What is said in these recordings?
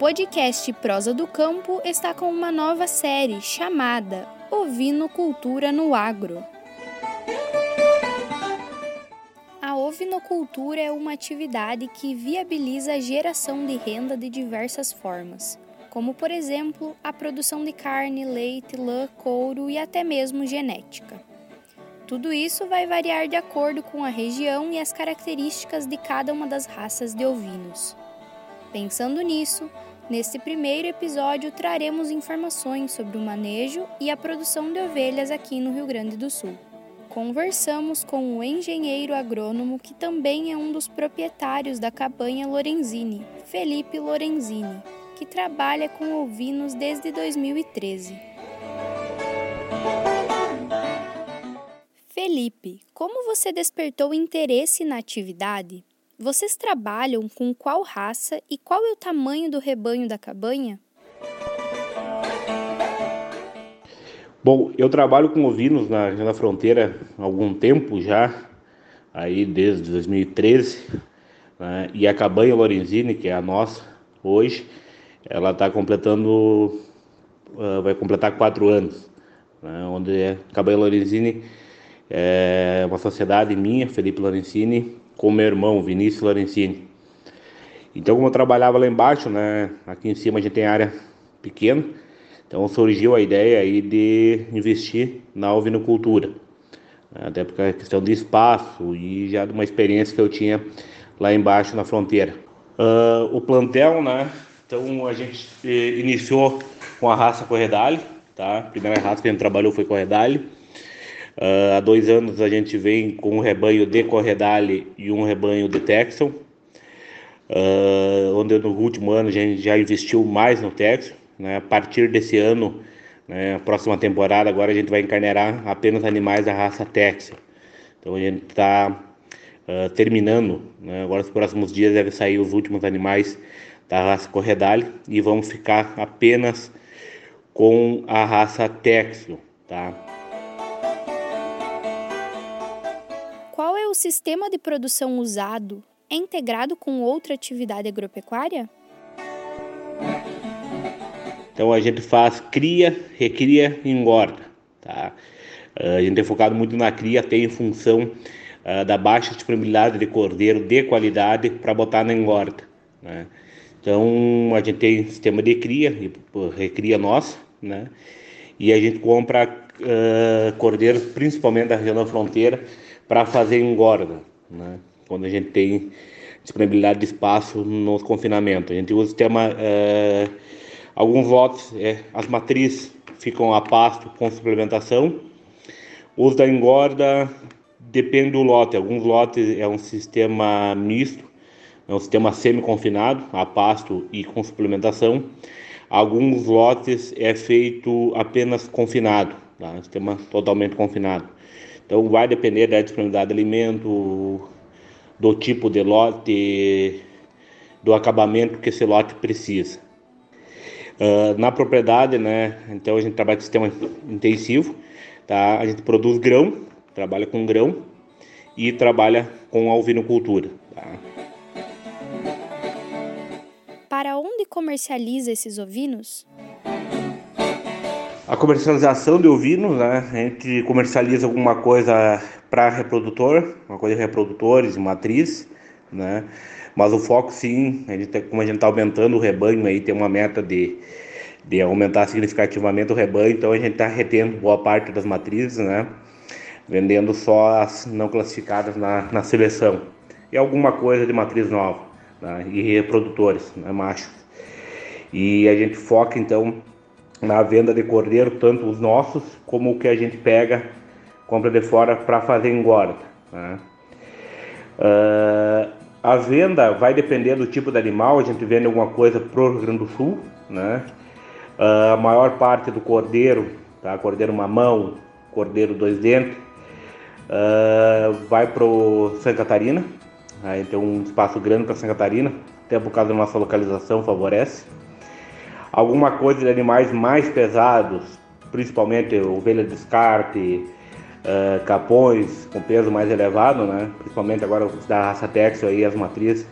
podcast Prosa do Campo está com uma nova série chamada Ovinocultura no Agro. A ovinocultura é uma atividade que viabiliza a geração de renda de diversas formas, como por exemplo a produção de carne, leite, lã, couro e até mesmo genética. Tudo isso vai variar de acordo com a região e as características de cada uma das raças de ovinos. Pensando nisso, neste primeiro episódio traremos informações sobre o manejo e a produção de ovelhas aqui no Rio Grande do Sul. Conversamos com o engenheiro agrônomo que também é um dos proprietários da cabanha Lorenzini, Felipe Lorenzini, que trabalha com ovinos desde 2013. Felipe, como você despertou interesse na atividade? Vocês trabalham com qual raça e qual é o tamanho do rebanho da cabanha? Bom, eu trabalho com ovinos na, na fronteira há algum tempo já, aí desde 2013, né? e a cabanha Lorenzini, que é a nossa hoje, ela está completando, uh, vai completar quatro anos, né? onde a cabanha Lorenzini é uma sociedade minha, Felipe Lorenzini, com meu irmão Vinícius Lorenzini. Então, como eu trabalhava lá embaixo, né, aqui em cima a gente tem área pequena, então surgiu a ideia aí de investir na ovinocultura, né, até porque é questão de espaço e já de uma experiência que eu tinha lá embaixo na fronteira. Uh, o plantel, né, então a gente iniciou com a raça Corredale, tá? A primeira raça que a gente trabalhou foi Corredale. Uh, há dois anos a gente vem com um rebanho de Corredale e um rebanho de Texan, uh, onde no último ano a gente já investiu mais no Texan. Né? A partir desse ano, né, próxima temporada, agora a gente vai encarnerar apenas animais da raça Texan. Então a gente está uh, terminando, né? agora nos próximos dias deve sair os últimos animais da raça Corredale e vamos ficar apenas com a raça Texan, tá? O sistema de produção usado é integrado com outra atividade agropecuária? Então a gente faz cria, recria e engorda. Tá? A gente é focado muito na cria, até em função uh, da baixa disponibilidade de cordeiro de qualidade para botar na engorda. Né? Então a gente tem sistema de cria e recria nossa, né? E a gente compra uh, cordeiros, principalmente da região da fronteira, para fazer engorda, né? quando a gente tem disponibilidade de espaço no confinamento. A gente usa o sistema, é, alguns lotes, é, as matrizes ficam a pasto com suplementação. O uso da engorda depende do lote. Alguns lotes é um sistema misto, é um sistema semi-confinado, a pasto e com suplementação. Alguns lotes é feito apenas confinado, tá? sistema totalmente confinado. Então vai depender da disponibilidade de alimento, do tipo de lote, do acabamento que esse lote precisa. Uh, na propriedade, né? Então a gente trabalha com sistema intensivo, tá? A gente produz grão, trabalha com grão e trabalha com alvinocultura. Tá? Para onde comercializa esses ovinos? A comercialização de ovinos, né? A gente comercializa alguma coisa para reprodutor, uma coisa de reprodutores, matriz, né? Mas o foco sim, a gente, como a gente está aumentando o rebanho aí, tem uma meta de, de aumentar significativamente o rebanho, então a gente está retendo boa parte das matrizes, né? Vendendo só as não classificadas na, na seleção. E alguma coisa de matriz nova, né? E reprodutores, né? machos. E a gente foca então na venda de cordeiro, tanto os nossos como o que a gente pega, compra de fora para fazer engorda. Né? Uh, a venda vai depender do tipo de animal, a gente vende alguma coisa para o Rio Grande do Sul, né? Uh, a maior parte do cordeiro, tá? cordeiro mamão, cordeiro dois dentes, uh, vai para Santa Catarina, aí tem um espaço grande para Santa Catarina, até por causa da nossa localização favorece alguma coisa de animais mais pesados, principalmente ovelha de descarte, uh, capões com peso mais elevado, né? principalmente agora da raça Texel aí, as matrizes,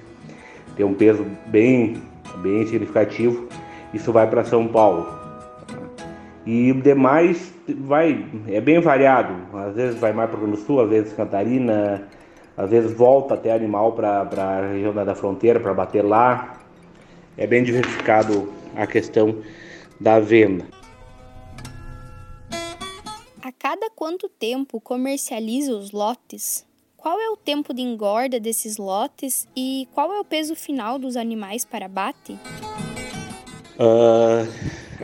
tem um peso bem bem significativo. Isso vai para São Paulo. E demais vai, é bem variado. Às vezes vai mais para o Rio do Sul, às vezes Catarina, às vezes volta até animal para a região da fronteira para bater lá. É bem diversificado a questão da venda. A cada quanto tempo comercializa os lotes? Qual é o tempo de engorda desses lotes e qual é o peso final dos animais para abate? Uh,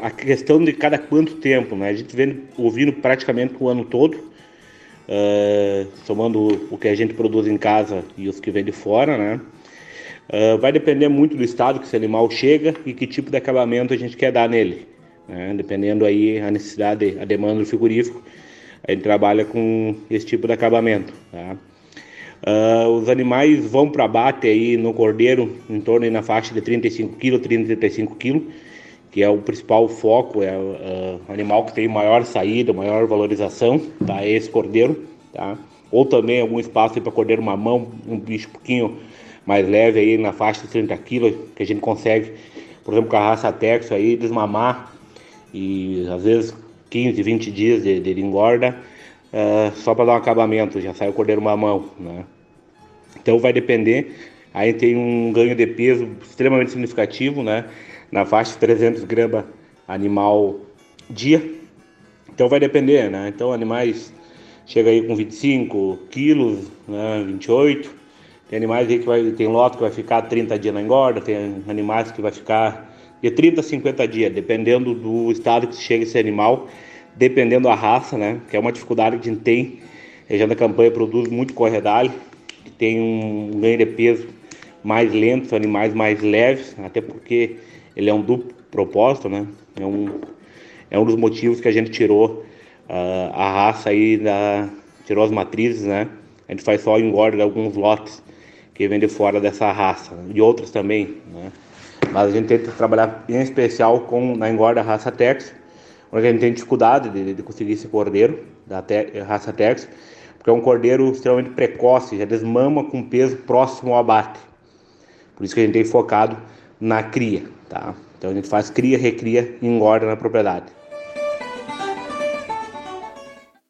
a questão de cada quanto tempo, né? A gente vem ouvindo praticamente o ano todo, uh, somando o que a gente produz em casa e os que vem de fora, né? Uh, vai depender muito do estado que esse animal chega e que tipo de acabamento a gente quer dar nele. Né? Dependendo aí a necessidade, a demanda do frigorífico, a gente trabalha com esse tipo de acabamento. Tá? Uh, os animais vão para abate aí no cordeiro em torno na faixa de 35 kg, 30, 35 kg, que é o principal foco, é o uh, animal que tem maior saída, maior valorização, tá? É esse cordeiro, tá? Ou também algum espaço para cordeiro mamão, um bicho pouquinho mais leve aí na faixa de 30 kg, que a gente consegue, por exemplo, com a raça Texo aí, desmamar e às vezes 15, 20 dias de, de engorda, uh, só para dar um acabamento, já sai o cordeiro mamão, né? Então vai depender. Aí tem um ganho de peso extremamente significativo, né? Na faixa de 300 gramas animal dia. Então vai depender, né? Então animais chega aí com 25 quilos, né? 28. Tem animais que vai, tem lote que vai ficar 30 dias na engorda, tem animais que vai ficar de 30 a 50 dias, dependendo do estado que chega esse animal, dependendo da raça, né? Que é uma dificuldade que a gente tem. A região da campanha produz muito corredalho, que tem um ganho de peso mais lento, são animais mais leves, até porque ele é um duplo propósito, né? É um, é um dos motivos que a gente tirou uh, a raça aí, da, tirou as matrizes, né? A gente faz só engorda alguns lotes que vem de fora dessa raça, e outros também, né? Mas a gente tenta trabalhar em especial com na engorda raça Tex, onde a gente tem dificuldade de, de conseguir esse cordeiro da te, raça Tex, porque é um cordeiro extremamente precoce, já desmama com peso próximo ao abate. Por isso que a gente tem focado na cria, tá? Então a gente faz cria, recria e engorda na propriedade.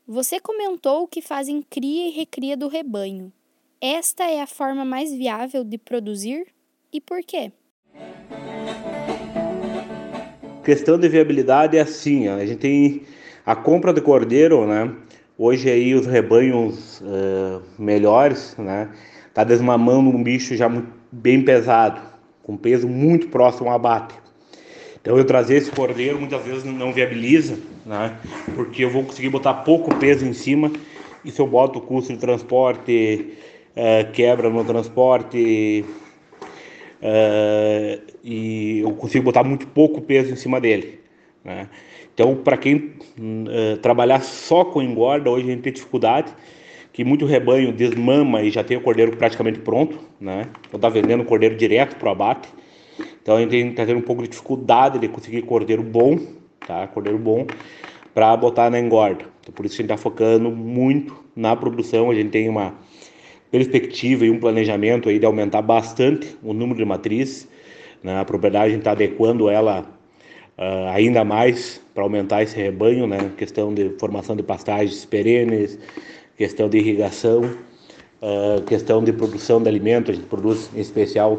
Você comentou que fazem cria e recria do rebanho. Esta é a forma mais viável de produzir? E por quê? Questão de viabilidade é assim, a gente tem a compra de cordeiro, né? Hoje aí os rebanhos uh, melhores, né? Tá desmamando um bicho já bem pesado, com peso muito próximo ao abate. Então eu trazer esse cordeiro muitas vezes não viabiliza, né? Porque eu vou conseguir botar pouco peso em cima e se eu boto o custo de transporte, uh, quebra no transporte uh, e eu consigo botar muito pouco peso em cima dele, né? Então, para quem uh, trabalhar só com engorda, hoje a gente tem dificuldade, que muito rebanho desmama e já tem o cordeiro praticamente pronto, né? Ou está vendendo o cordeiro direto para o abate. Então, a gente está tendo um pouco de dificuldade de conseguir cordeiro bom, tá? Cordeiro bom, para botar na engorda. Então, por isso a gente está focando muito na produção. A gente tem uma perspectiva e um planejamento aí de aumentar bastante o número de matrizes. Né? A propriedade está adequando ela uh, ainda mais para aumentar esse rebanho, né? Questão de formação de pastagens perenes, questão de irrigação, uh, questão de produção de alimentos. A gente produz em especial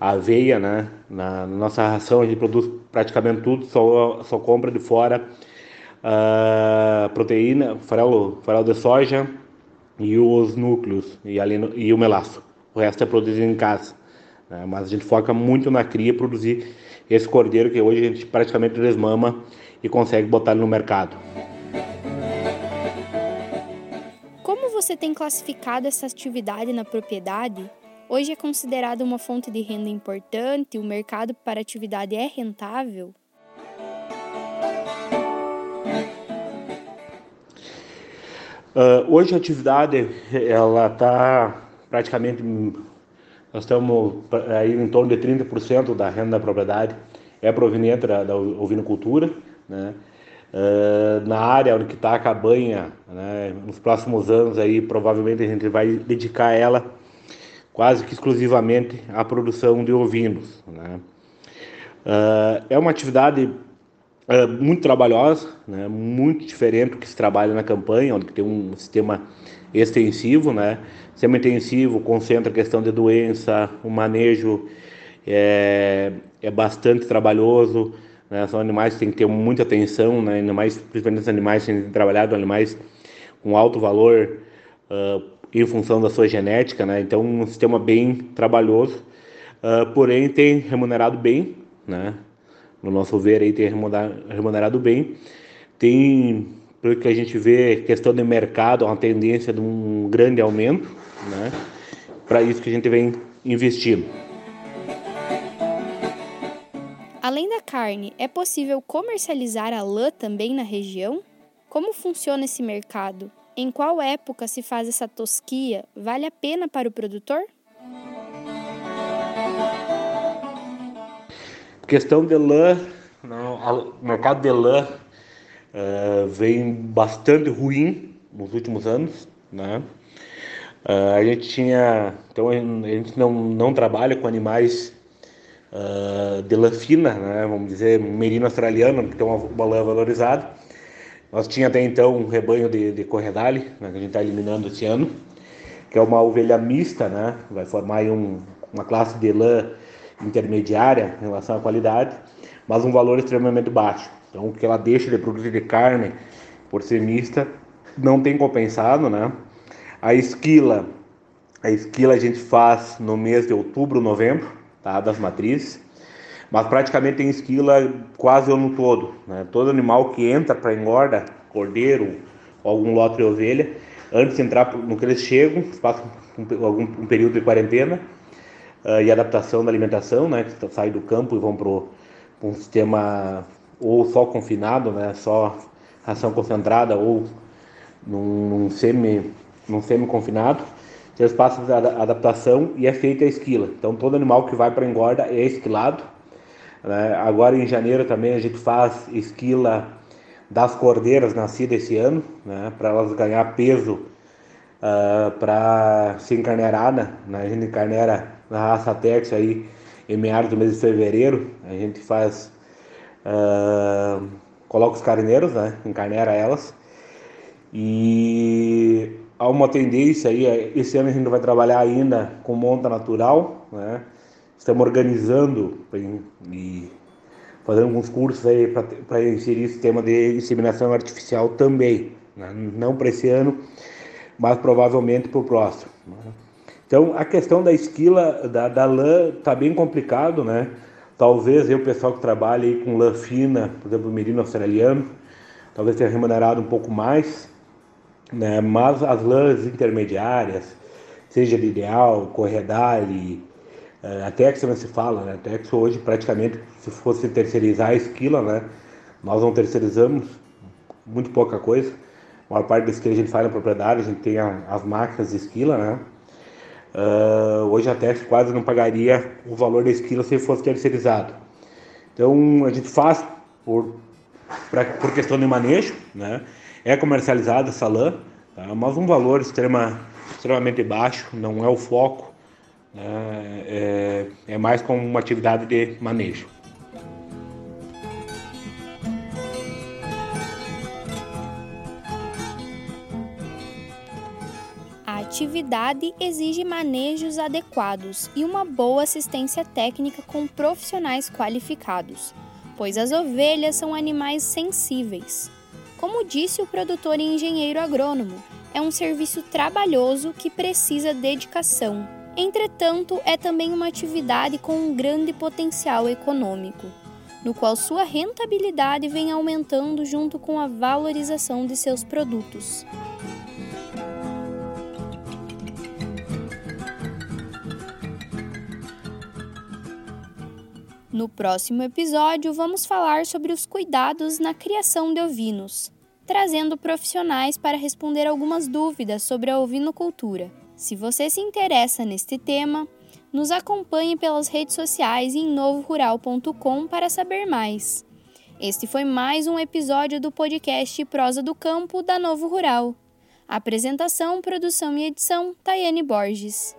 aveia, né? Na, nossa ração a gente produz praticamente tudo, só, só compra de fora uh, proteína, farelo, farelo de soja e os núcleos e, no, e o melaço. O resto é produzido em casa. Né? Mas a gente foca muito na cria, produzir esse cordeiro que hoje a gente praticamente desmama e consegue botar ele no mercado. Como você tem classificado essa atividade na propriedade? Hoje é considerada uma fonte de renda importante? O mercado para a atividade é rentável? Uh, hoje a atividade ela está praticamente nós estamos aí em torno de 30% da renda da propriedade é proveniente da, da ovinocultura, né? Uh, na área onde está a cabanha, né? nos próximos anos aí provavelmente a gente vai dedicar ela quase que exclusivamente à produção de ovinos, né? Uh, é uma atividade uh, muito trabalhosa, né, muito diferente do que se trabalha na campanha, onde tem um sistema extensivo, né? Sistema intensivo concentra a questão de doença, o manejo é, é bastante trabalhoso, né? São animais que tem que ter muita atenção, né? Ainda mais, principalmente os animais que têm trabalhado, animais com alto valor uh, em função da sua genética, né? Então, um sistema bem trabalhoso, uh, porém tem remunerado bem, né? No nosso ver aí tem remunerado bem, tem pelo que a gente vê questão de mercado, uma tendência de um grande aumento, né? Para isso que a gente vem investindo. Além da carne, é possível comercializar a lã também na região? Como funciona esse mercado? Em qual época se faz essa tosquia? Vale a pena para o produtor? Questão de lã, o mercado de lã uh, vem bastante ruim nos últimos anos, né? Uh, a gente tinha, então a gente não, não trabalha com animais uh, de lã fina, né? Vamos dizer, merino australiano, que tem uma, uma lã valorizada. Nós tinha até então um rebanho de, de corredale, né, que a gente está eliminando esse ano, que é uma ovelha mista, né? Vai formar um, uma classe de lã intermediária em relação à qualidade, mas um valor extremamente baixo. Então, o que ela deixa de produzir de carne por ser mista não tem compensado, né? A esquila, a esquila a gente faz no mês de outubro, novembro, tá? Das matrizes, mas praticamente tem esquila quase o ano todo, né? Todo animal que entra para engorda, cordeiro algum lote de ovelha, antes de entrar no que eles chegam, passam um, algum um período de quarentena uh, e adaptação da alimentação, né? Que saem do campo e vão para um sistema ou só confinado, né, só ração concentrada ou num, num semi num semi confinado, eles passam a adaptação e é feita a esquila. Então todo animal que vai para engorda é esquilado. Né? Agora em janeiro também a gente faz esquila das cordeiras nascidas esse ano, né? para elas ganhar peso uh, ah, para ser encarneirada. Né? A gente encarneira na raça Tex aí em meados do mês de fevereiro. A gente faz Uh, coloca os carneiros, né? Encarnera elas. E há uma tendência aí, esse ano a gente vai trabalhar ainda com monta natural, né? Estamos organizando e fazendo alguns cursos aí para inserir esse tema de inseminação artificial também, né? não para esse ano, mas provavelmente para o próximo. Né? Então a questão da esquila da, da lã está bem complicado, né? Talvez eu, pessoal que trabalha aí com lã fina, por exemplo, merino australiano, talvez tenha remunerado um pouco mais, né? mas as lãs intermediárias, seja de ideal, corredale, eh, que se fala, né? até que hoje praticamente, se fosse terceirizar a esquila, né? nós não terceirizamos muito pouca coisa, a maior parte da esquila a gente faz na propriedade, a gente tem as máquinas de esquila, né? Uh, hoje até quase não pagaria o valor da esquila se fosse terceirizado. Então a gente faz por, pra, por questão de manejo, né? é comercializada essa lã, tá? mas um valor extrema, extremamente baixo, não é o foco, né? é, é mais como uma atividade de manejo. Atividade exige manejos adequados e uma boa assistência técnica com profissionais qualificados, pois as ovelhas são animais sensíveis. Como disse o produtor e engenheiro agrônomo, é um serviço trabalhoso que precisa dedicação. Entretanto, é também uma atividade com um grande potencial econômico, no qual sua rentabilidade vem aumentando junto com a valorização de seus produtos. No próximo episódio, vamos falar sobre os cuidados na criação de ovinos, trazendo profissionais para responder algumas dúvidas sobre a ovinocultura. Se você se interessa neste tema, nos acompanhe pelas redes sociais em novorural.com para saber mais. Este foi mais um episódio do podcast Prosa do Campo da Novo Rural. Apresentação, produção e edição: Tayane Borges.